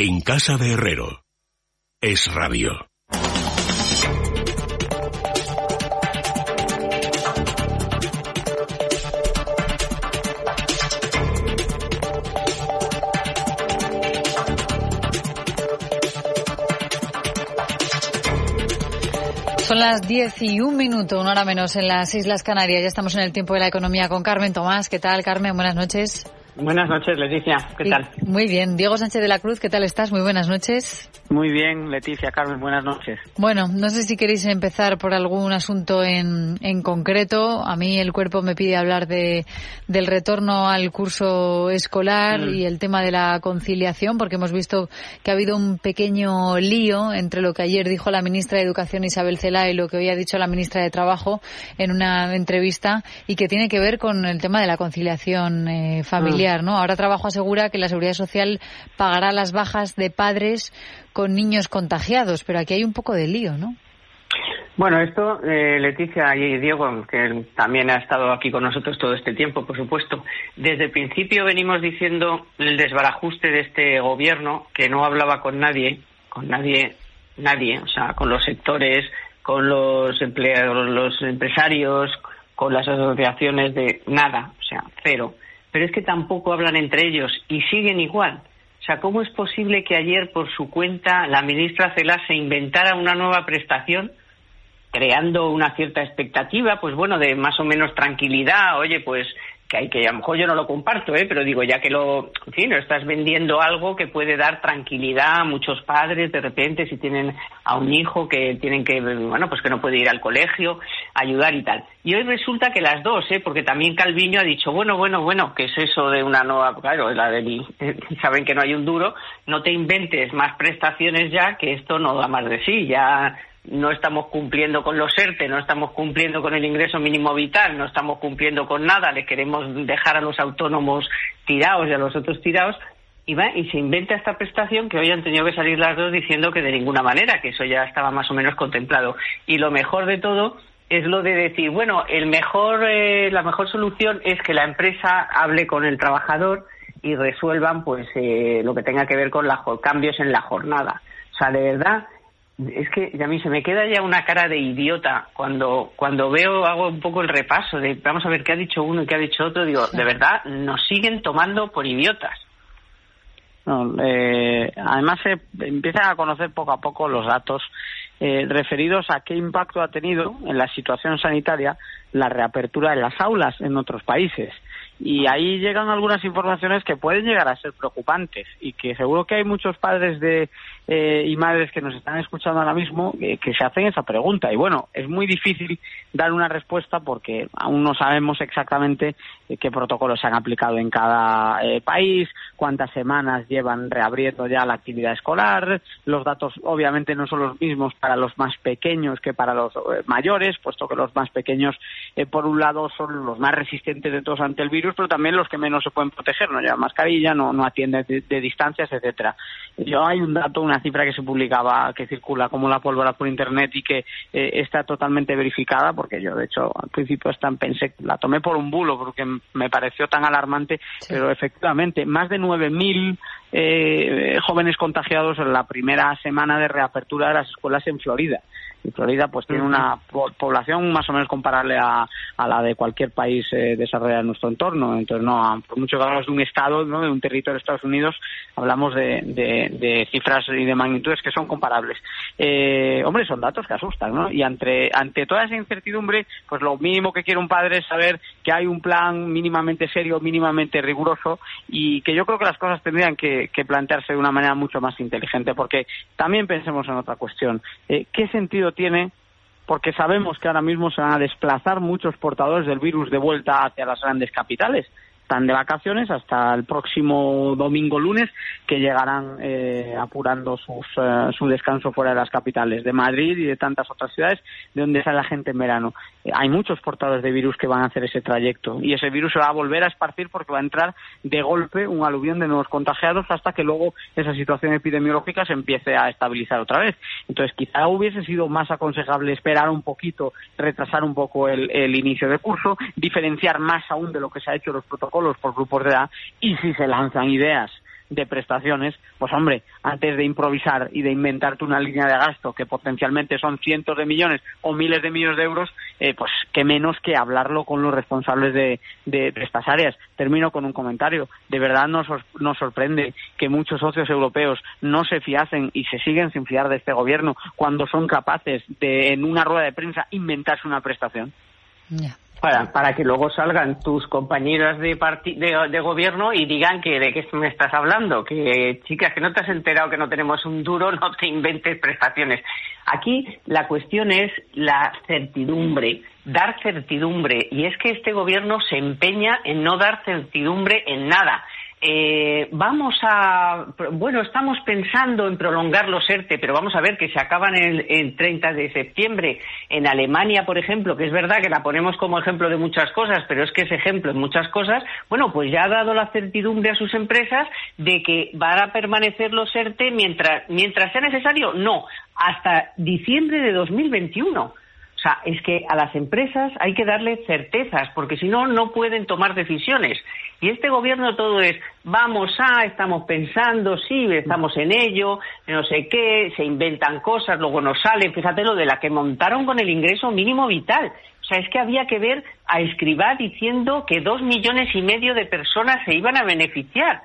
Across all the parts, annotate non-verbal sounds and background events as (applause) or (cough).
En casa de Herrero. Es radio. Son las 10 y un minuto, una hora menos en las Islas Canarias. Ya estamos en el tiempo de la economía con Carmen Tomás. ¿Qué tal, Carmen? Buenas noches. Buenas noches, Leticia. ¿Qué tal? Muy bien. Diego Sánchez de la Cruz, ¿qué tal estás? Muy buenas noches. Muy bien, Leticia, Carmen, buenas noches. Bueno, no sé si queréis empezar por algún asunto en, en concreto. A mí el cuerpo me pide hablar de, del retorno al curso escolar mm. y el tema de la conciliación, porque hemos visto que ha habido un pequeño lío entre lo que ayer dijo la ministra de Educación Isabel Cela y lo que hoy ha dicho la ministra de Trabajo en una entrevista y que tiene que ver con el tema de la conciliación eh, familiar, mm. ¿No? Ahora Trabajo asegura que la Seguridad Social pagará las bajas de padres con niños contagiados, pero aquí hay un poco de lío, ¿no? Bueno, esto, eh, Leticia y Diego, que también ha estado aquí con nosotros todo este tiempo, por supuesto, desde el principio venimos diciendo el desbarajuste de este gobierno, que no hablaba con nadie, con nadie, nadie, o sea, con los sectores, con los empleados, los empresarios, con las asociaciones de nada, o sea, cero. Pero es que tampoco hablan entre ellos y siguen igual. O sea, ¿cómo es posible que ayer por su cuenta la ministra Cela se inventara una nueva prestación creando una cierta expectativa, pues bueno, de más o menos tranquilidad, oye, pues que hay que a lo mejor yo no lo comparto, ¿eh? pero digo, ya que lo, en fin, estás vendiendo algo que puede dar tranquilidad a muchos padres de repente si tienen a un hijo que tienen que, bueno, pues que no puede ir al colegio, ayudar y tal. Y hoy resulta que las dos, ¿eh? porque también Calviño ha dicho, bueno, bueno, bueno, ¿qué es eso de una nueva, claro, la de, (laughs) saben que no hay un duro, no te inventes más prestaciones ya, que esto no da más de sí, ya no estamos cumpliendo con los ERTE, no estamos cumpliendo con el ingreso mínimo vital, no estamos cumpliendo con nada, le queremos dejar a los autónomos tirados y a los otros tirados, y va y se inventa esta prestación que hoy han tenido que salir las dos diciendo que de ninguna manera, que eso ya estaba más o menos contemplado. Y lo mejor de todo es lo de decir, bueno, el mejor, eh, la mejor solución es que la empresa hable con el trabajador y resuelvan pues eh, lo que tenga que ver con los cambios en la jornada. O sea, de verdad, es que a mí se me queda ya una cara de idiota cuando cuando veo hago un poco el repaso de vamos a ver qué ha dicho uno y qué ha dicho otro digo de verdad nos siguen tomando por idiotas. No, eh, además se empiezan a conocer poco a poco los datos eh, referidos a qué impacto ha tenido en la situación sanitaria la reapertura de las aulas en otros países y ahí llegan algunas informaciones que pueden llegar a ser preocupantes y que seguro que hay muchos padres de eh, y madres que nos están escuchando ahora mismo eh, que se hacen esa pregunta. Y bueno, es muy difícil dar una respuesta porque aún no sabemos exactamente eh, qué protocolos se han aplicado en cada país, cuántas semanas llevan reabriendo ya la actividad escolar. Los datos obviamente no son los mismos para los más pequeños que para los mayores, puesto que los más pequeños, por un lado, son los más resistentes de todos ante el virus, pero también los que menos se pueden proteger, no llevan mascarilla, no, no atienden de, de distancias, etcétera. Yo hay un dato, una cifra que se publicaba, que circula como la pólvora por internet y que eh, está totalmente verificada, porque yo de hecho al principio hasta pensé, la tomé por un bulo porque me pareció tan alarmante, pero efectivamente más de 9.000 eh, jóvenes contagiados en la primera semana de reapertura de las escuelas en Florida y Florida pues tiene una población más o menos comparable a, la de cualquier país eh, desarrollado en nuestro entorno. Entonces, no, por mucho que hablamos de un estado, ¿no? de un territorio de Estados Unidos, hablamos de, de, cifras y de magnitudes que son comparables. Eh, hombre, son datos que asustan, ¿no? Y ante, ante toda esa incertidumbre, pues lo mínimo que quiere un padre es saber que hay un plan mínimamente serio, mínimamente riguroso y que yo creo que las cosas tendrían que, plantearse de una manera mucho más inteligente, porque también pensemos en otra cuestión. Eh, ¿Qué sentido tiene porque sabemos que ahora mismo se van a desplazar muchos portadores del virus de vuelta hacia las grandes capitales están de vacaciones hasta el próximo domingo lunes que llegarán eh, apurando sus, eh, su descanso fuera de las capitales de Madrid y de tantas otras ciudades de donde sale la gente en verano. Eh, hay muchos portadores de virus que van a hacer ese trayecto y ese virus se va a volver a esparcir porque va a entrar de golpe un aluvión de nuevos contagiados hasta que luego esa situación epidemiológica se empiece a estabilizar otra vez. Entonces quizá hubiese sido más aconsejable esperar un poquito, retrasar un poco el, el inicio de curso, diferenciar más aún de lo que se ha hecho los protocolos por grupos de edad y si se lanzan ideas de prestaciones, pues hombre, antes de improvisar y de inventarte una línea de gasto que potencialmente son cientos de millones o miles de millones de euros, eh, pues qué menos que hablarlo con los responsables de, de, estas áreas. Termino con un comentario. De verdad nos, nos sorprende que muchos socios europeos no se fiasen y se siguen sin fiar de este gobierno cuando son capaces de, en una rueda de prensa, inventarse una prestación. Para, para que luego salgan tus compañeras de, de, gobierno y digan que de qué me estás hablando, que chicas, que no te has enterado que no tenemos un duro, (laughs) no te inventes prestaciones. Aquí la cuestión es la certidumbre, dar certidumbre, y es que este gobierno se empeña en no dar certidumbre en nada. Eh, vamos a, bueno, estamos pensando en prolongar los ERTE, pero vamos a ver que se acaban el, el 30 de septiembre. En Alemania, por ejemplo, que es verdad que la ponemos como ejemplo de muchas cosas, pero es que es ejemplo en muchas cosas, bueno, pues ya ha dado la certidumbre a sus empresas de que van a permanecer los ERTE mientras, mientras sea necesario. No, hasta diciembre de 2021. O sea, es que a las empresas hay que darle certezas, porque si no, no pueden tomar decisiones. Y este gobierno todo es, vamos a, estamos pensando, sí, estamos en ello, no sé qué, se inventan cosas, luego no sale. Fíjate lo de la que montaron con el ingreso mínimo vital. O sea, es que había que ver a Escribá diciendo que dos millones y medio de personas se iban a beneficiar.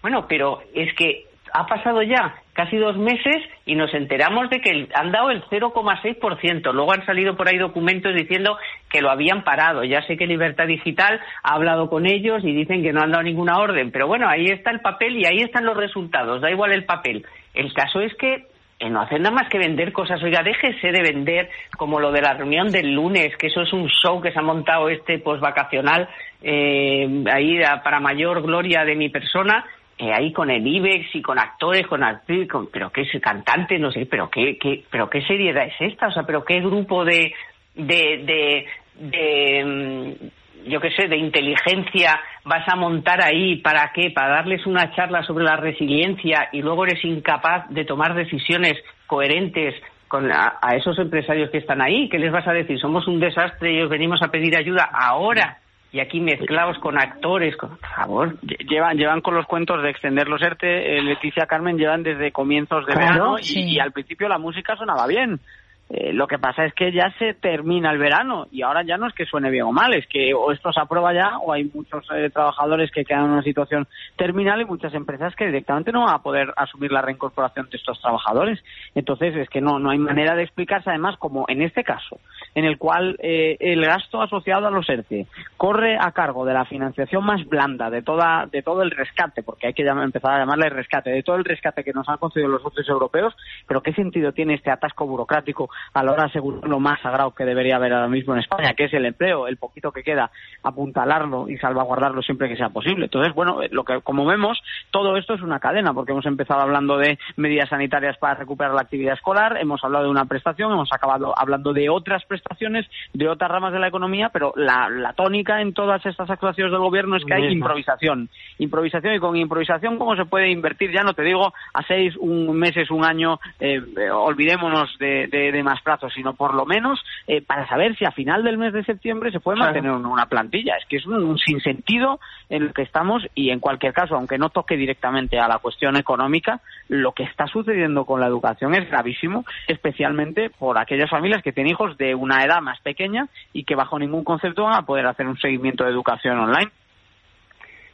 Bueno, pero es que ha pasado ya casi dos meses y nos enteramos de que han dado el 0,6%. Luego han salido por ahí documentos diciendo que lo habían parado. Ya sé que Libertad Digital ha hablado con ellos y dicen que no han dado ninguna orden. Pero bueno, ahí está el papel y ahí están los resultados. Da igual el papel. El caso es que eh, no hacen nada más que vender cosas. Oiga, déjese de vender como lo de la reunión del lunes, que eso es un show que se ha montado este posvacacional eh, ahí para mayor gloria de mi persona eh, ahí con el IBEX y con actores, con actriz, con, pero qué es cantante, no sé, pero qué, qué, pero qué seriedad es esta, o sea, pero qué grupo de, de, de, mm, yo qué sé, de inteligencia vas a montar ahí, ¿para qué? Para darles una charla sobre la resiliencia y luego eres incapaz de tomar decisiones coherentes con a, a esos empresarios que están ahí, ¿qué les vas a decir? Somos un desastre y os venimos a pedir ayuda ahora y aquí mezclados con actores, por favor. Llevan, llevan con los cuentos de extender los ERTE, eh, Leticia Carmen llevan desde comienzos de verano y, al principio la música sonaba bien. Eh, lo que pasa es que ya se termina el verano y ahora ya no es que suene bien o mal, es que o esto se aprueba ya o hay muchos eh, trabajadores que quedan en una situación terminal y muchas empresas que directamente no van a poder asumir la reincorporación de estos trabajadores. Entonces es que no, no hay manera de explicarse además como en este caso, en el cual eh, el gasto asociado a los ERTE corre a cargo de la financiación más blanda de toda de todo el rescate, porque hay que empezar a llamarle rescate, de todo el rescate que nos han concedido los socios europeos, pero ¿qué sentido tiene este atasco burocrático a la hora de asegurar lo más sagrado que debería haber ahora mismo en España, que es el empleo, el poquito que queda, apuntalarlo y salvaguardarlo siempre que sea posible. Entonces, bueno, lo que como vemos, todo esto es una cadena, porque hemos empezado hablando de medidas sanitarias para recuperar la actividad escolar, hemos hablado de una prestación, hemos acabado hablando de otras prestaciones, de otras ramas de la economía, pero la, tónica en todas estas actuaciones del gobierno es que hay improvisación. Improvisación y con improvisación, ¿cómo se puede invertir? Ya no te digo a seis un, meses, un año, eh, eh, olvidémonos de, de, de más plazos, sino por lo menos eh, para saber si a final del mes de septiembre se puede mantener una plantilla. Es que es un, sinsentido en el que estamos y en cualquier caso, aunque no toque directamente a la cuestión económica, lo que está sucediendo con la educación es gravísimo, especialmente por aquellas familias que tienen hijos de una edad más pequeña y que bajo ningún concepto van a poder hacer un seguimiento de educación online.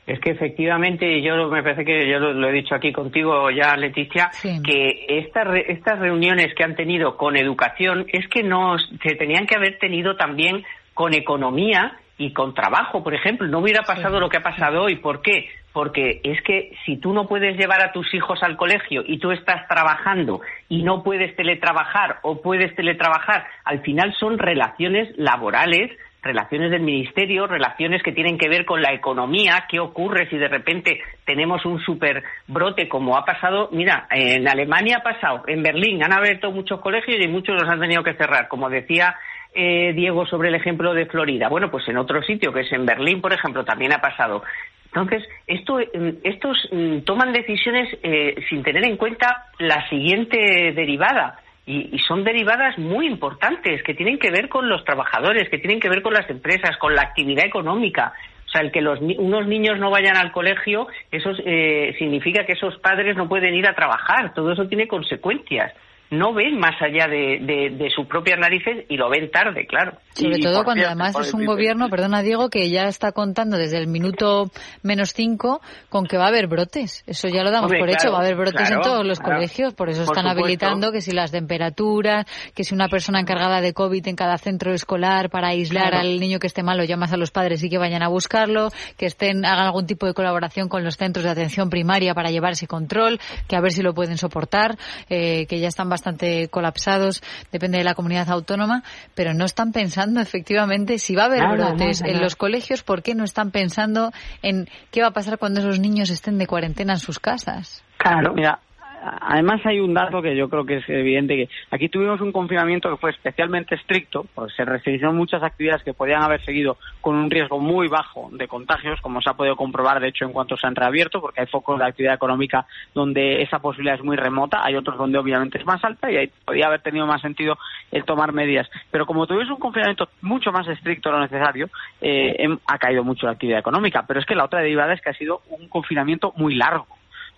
Es que efectivamente, yo me parece que yo lo, he dicho aquí contigo ya, Leticia, que estas, estas reuniones que han tenido con educación es que no se tenían que haber tenido también con economía y con trabajo, por ejemplo. No hubiera pasado lo que ha pasado hoy. ¿Por qué? Porque es que si tú no puedes llevar a tus hijos al colegio y tú estás trabajando y no puedes teletrabajar o puedes teletrabajar, al final son relaciones laborales relaciones del ministerio, relaciones que tienen que ver con la economía, qué ocurre si de repente tenemos un super brote como ha pasado, mira, en Alemania ha pasado, en Berlín han abierto muchos colegios y muchos los han tenido que cerrar, como decía eh, Diego sobre el ejemplo de Florida. Bueno, pues en otro sitio, que es en Berlín, por ejemplo, también ha pasado. Entonces, esto, mm, estos mm, toman decisiones eh, sin tener en cuenta la siguiente derivada y, son derivadas muy importantes que tienen que ver con los trabajadores, que tienen que ver con las empresas, con la actividad económica. O sea, el que los, unos niños no vayan al colegio, eso eh, significa que esos padres no pueden ir a trabajar. Todo eso tiene consecuencias no ven más allá de, de, sus propias narices y lo ven tarde, claro. Sobre todo cuando además es un gobierno, perdona Diego, que ya está contando desde el minuto menos cinco con que va a haber brotes. Eso ya lo damos por hecho, va a haber brotes en todos los colegios, por eso están habilitando que si las temperaturas, que si una persona encargada de COVID en cada centro escolar para aislar al niño que esté malo, llamas a los padres y que vayan a buscarlo, que estén hagan algún tipo de colaboración con los centros de atención primaria para llevar ese control, que a ver si lo pueden soportar, eh, que ya están bastante bastante colapsados, depende de la comunidad autónoma, pero no están pensando efectivamente si va a haber brotes en los colegios, ¿por qué no están pensando en qué va a pasar cuando esos niños estén de cuarentena en sus casas? Claro, mira, además hay un dato que yo creo que es evidente que aquí tuvimos un confinamiento que fue especialmente estricto, porque se restringieron muchas actividades que podían haber seguido con un riesgo muy bajo de contagios, como se ha podido comprobar de hecho en cuanto se han reabierto, porque hay focos de actividad económica donde esa posibilidad es muy remota, hay otros donde obviamente es más alta y ahí podía haber tenido más sentido el tomar medidas. Pero como tuvimos un confinamiento mucho más estricto de lo necesario, eh, em, ha caído mucho la actividad económica. Pero es que la otra derivada es que ha sido un confinamiento muy largo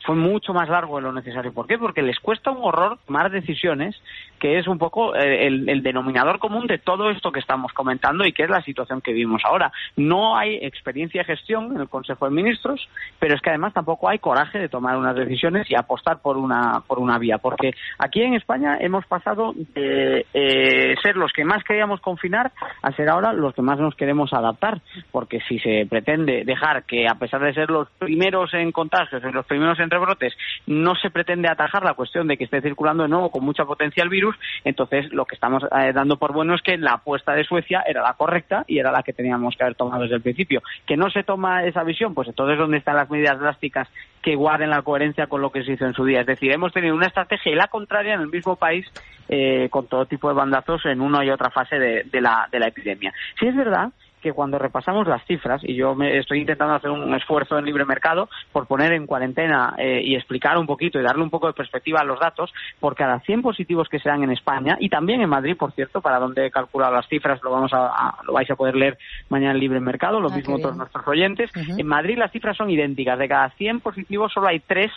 fue mucho más largo de lo necesario. ¿Por qué? Porque les cuesta un horror tomar decisiones, que es un poco eh, el, denominador común de todo esto que estamos comentando y que es la situación que vivimos ahora. No hay experiencia de gestión en el Consejo de Ministros, pero es que además tampoco hay coraje de tomar unas decisiones y apostar por una, por una vía. Porque aquí en España hemos pasado de eh, ser los que más queríamos confinar a ser ahora los que más nos queremos adaptar. Porque si se pretende dejar que, a pesar de ser los primeros en contagios los primeros en rebrotes, no se pretende atajar la cuestión de que esté circulando de nuevo con mucha potencia el virus, entonces lo que estamos eh, dando por bueno es que la apuesta de Suecia era la correcta y era la que teníamos que haber tomado desde el principio. Que no se toma esa visión, pues entonces ¿dónde están las medidas drásticas que guarden la coherencia con lo que se hizo en su día? Es decir, hemos tenido una estrategia y la contraria en el mismo país eh, con todo tipo de bandazos en una y otra fase de, la, de la epidemia. Si es verdad que cuando repasamos las cifras, y yo me estoy intentando hacer un esfuerzo en libre mercado por poner en cuarentena eh, y explicar un poquito y darle un poco de perspectiva a los datos, por cada 100 positivos que se dan en España y también en Madrid, por cierto, para donde he calculado las cifras, lo vamos a, lo vais a poder leer mañana en libre mercado, lo ah, mismo todos nuestros oyentes. En Madrid las cifras son idénticas, de cada 100 positivos solo hay tres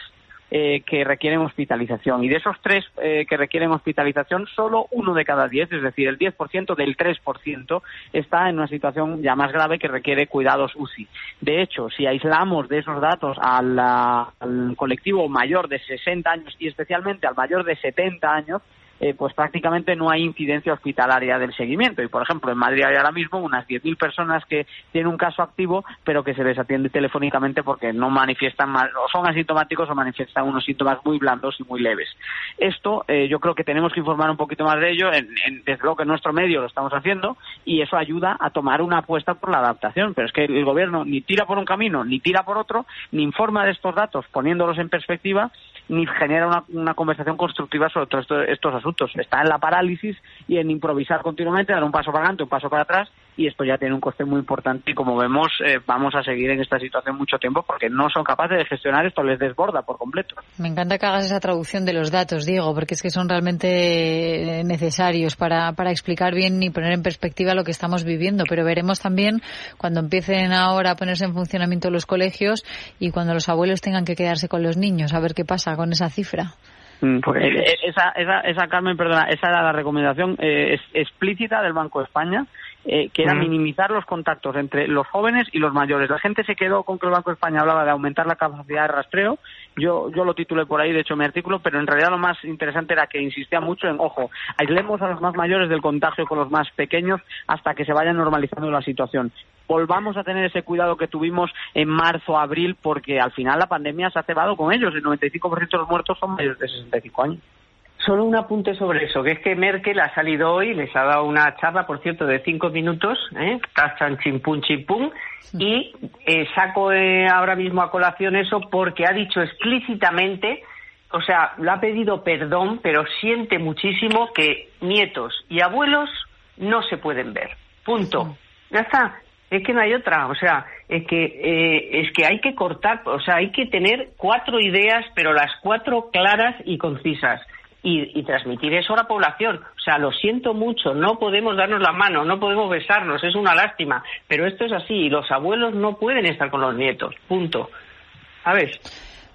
eh, que requieren hospitalización. Y de esos tres eh, que requieren hospitalización, solo uno de cada diez, es decir, el 10% del 3%, está en una situación ya más grave que requiere cuidados UCI. De hecho, si aislamos de esos datos al, al colectivo mayor de 60 años y especialmente al mayor de 70 años, eh, pues prácticamente no hay incidencia hospitalaria del seguimiento. Y, por ejemplo, en Madrid hay ahora mismo unas 10.000 personas que tienen un caso activo, pero que se les atiende telefónicamente porque no manifiestan, o son asintomáticos o manifiestan unos síntomas muy blandos y muy leves. Esto eh, yo creo que tenemos que informar un poquito más de ello, en, desde luego que en nuestro medio lo estamos haciendo, y eso ayuda a tomar una apuesta por la adaptación. Pero es que el gobierno ni tira por un camino, ni tira por otro, ni informa de estos datos poniéndolos en perspectiva, ni genera una, conversación constructiva sobre todos estos asuntos Está en la parálisis y en improvisar continuamente, dar un paso para adelante, un paso para atrás, y esto ya tiene un coste muy importante. Y como vemos, eh, vamos a seguir en esta situación mucho tiempo porque no son capaces de gestionar esto, les desborda por completo. Me encanta que hagas esa traducción de los datos, Diego, porque es que son realmente necesarios para, para explicar bien y poner en perspectiva lo que estamos viviendo. Pero veremos también cuando empiecen ahora a ponerse en funcionamiento los colegios y cuando los abuelos tengan que quedarse con los niños, a ver qué pasa con esa cifra. Mm, pues, eh, eh, esa, esa, esa, Carmen, perdona, esa era la recomendación eh, explícita del Banco de España, que era minimizar los contactos entre los jóvenes y los mayores. La gente se quedó con que el Banco de España hablaba de aumentar la capacidad de rastreo. Yo, yo lo titulé por ahí, de hecho, mi artículo, pero en realidad lo más interesante era que insistía mucho en, ojo, aislemos a los más mayores del contagio con los más pequeños hasta que se vaya normalizando la situación volvamos a tener ese cuidado que tuvimos en marzo, abril, porque al final la pandemia se ha cebado con ellos. El 95% de los muertos son mayores de 65 años. Solo un apunte sobre eso, que es que Merkel ha salido hoy, les ha dado una charla, por cierto, de cinco minutos, ¿eh? Tachan chimpum chimpum, y eh, saco eh, ahora mismo a colación eso porque ha dicho explícitamente, o sea, lo ha pedido perdón, pero siente muchísimo que nietos y abuelos no se pueden ver. Punto. Ya está. Es que no hay otra, o sea, es que eh, es que hay que cortar, o sea, hay que tener cuatro ideas, pero las cuatro claras y concisas. y, transmitir eso a la población. O sea, lo siento mucho, no podemos darnos la mano, no podemos besarnos, es una lástima, pero esto es así y los abuelos no pueden estar con los nietos, punto. ¿Sabes?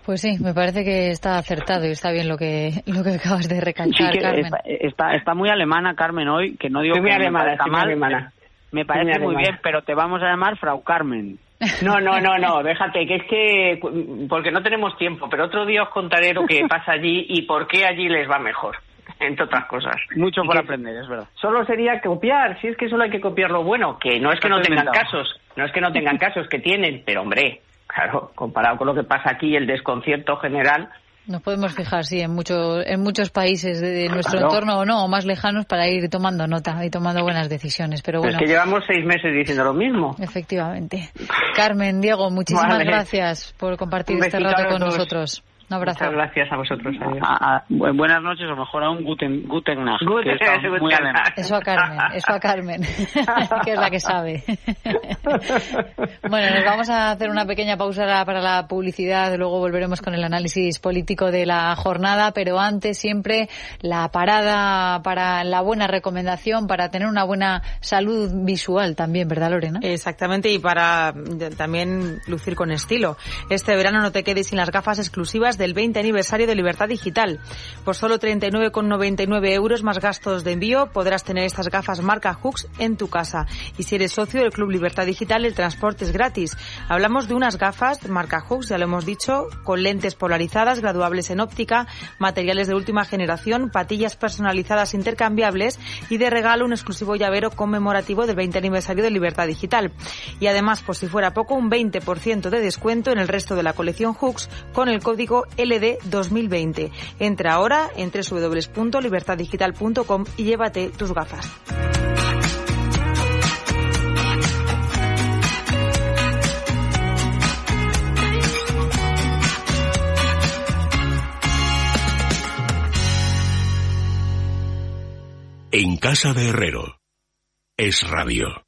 Pues sí, me parece que está acertado y está bien lo que lo que acabas de recalcar, Carmen. Está, está, muy alemana, Carmen, hoy, que no digo que alemana, me mal, alemana. Me parece muy, bien, pero te vamos a llamar Frau Carmen. No, no, no, no, (laughs) déjate, que es que, porque no tenemos tiempo, pero otro día os contaré lo que pasa allí y por qué allí les va mejor, entre otras cosas. Mucho por aprender, es verdad. Solo sería copiar, si es que solo hay que copiar lo bueno, que no es que no tengan casos, no es que no tengan (laughs) casos, que tienen, pero hombre, claro, comparado con lo que pasa aquí, el desconcierto general, nos podemos fijar, sí, en, mucho, en muchos países de, nuestro entorno o no, o más lejanos, para ir tomando nota y tomando buenas decisiones. Pero bueno. Es que llevamos seis meses diciendo lo mismo. Efectivamente. Carmen, Diego, muchísimas gracias por compartir este rato con nosotros. Un abrazo. Muchas gracias a vosotros. buenas noches, o mejor aún Guten, Guten Nacht. eso a Carmen, eso a Carmen, (laughs) que es la que sabe. (laughs) bueno, nos vamos a hacer una pequeña pausa para la publicidad, luego volveremos con el análisis político de la jornada, pero antes siempre la parada para la buena recomendación, para tener una buena salud visual también, ¿verdad, Lorena? Exactamente, y para también lucir con estilo. Este verano no te quedes sin las gafas exclusivas del 20 aniversario de Libertad Digital. Por solo 39,99 euros más gastos de envío podrás tener estas gafas marca Hooks en tu casa. Y si eres socio del Club Libertad Digital, el transporte es gratis. Hablamos de unas gafas marca Hooks, ya lo hemos dicho, con lentes polarizadas, graduables en óptica, materiales de última generación, patillas personalizadas intercambiables y de regalo un exclusivo llavero conmemorativo del 20 aniversario de Libertad Digital. Y además, por si fuera poco, un 20% de descuento en el resto de la colección Hooks con el código LD 2020. Entra ahora en www.libertaddigital.com y llévate tus gafas. En casa de Herrero. Es radio.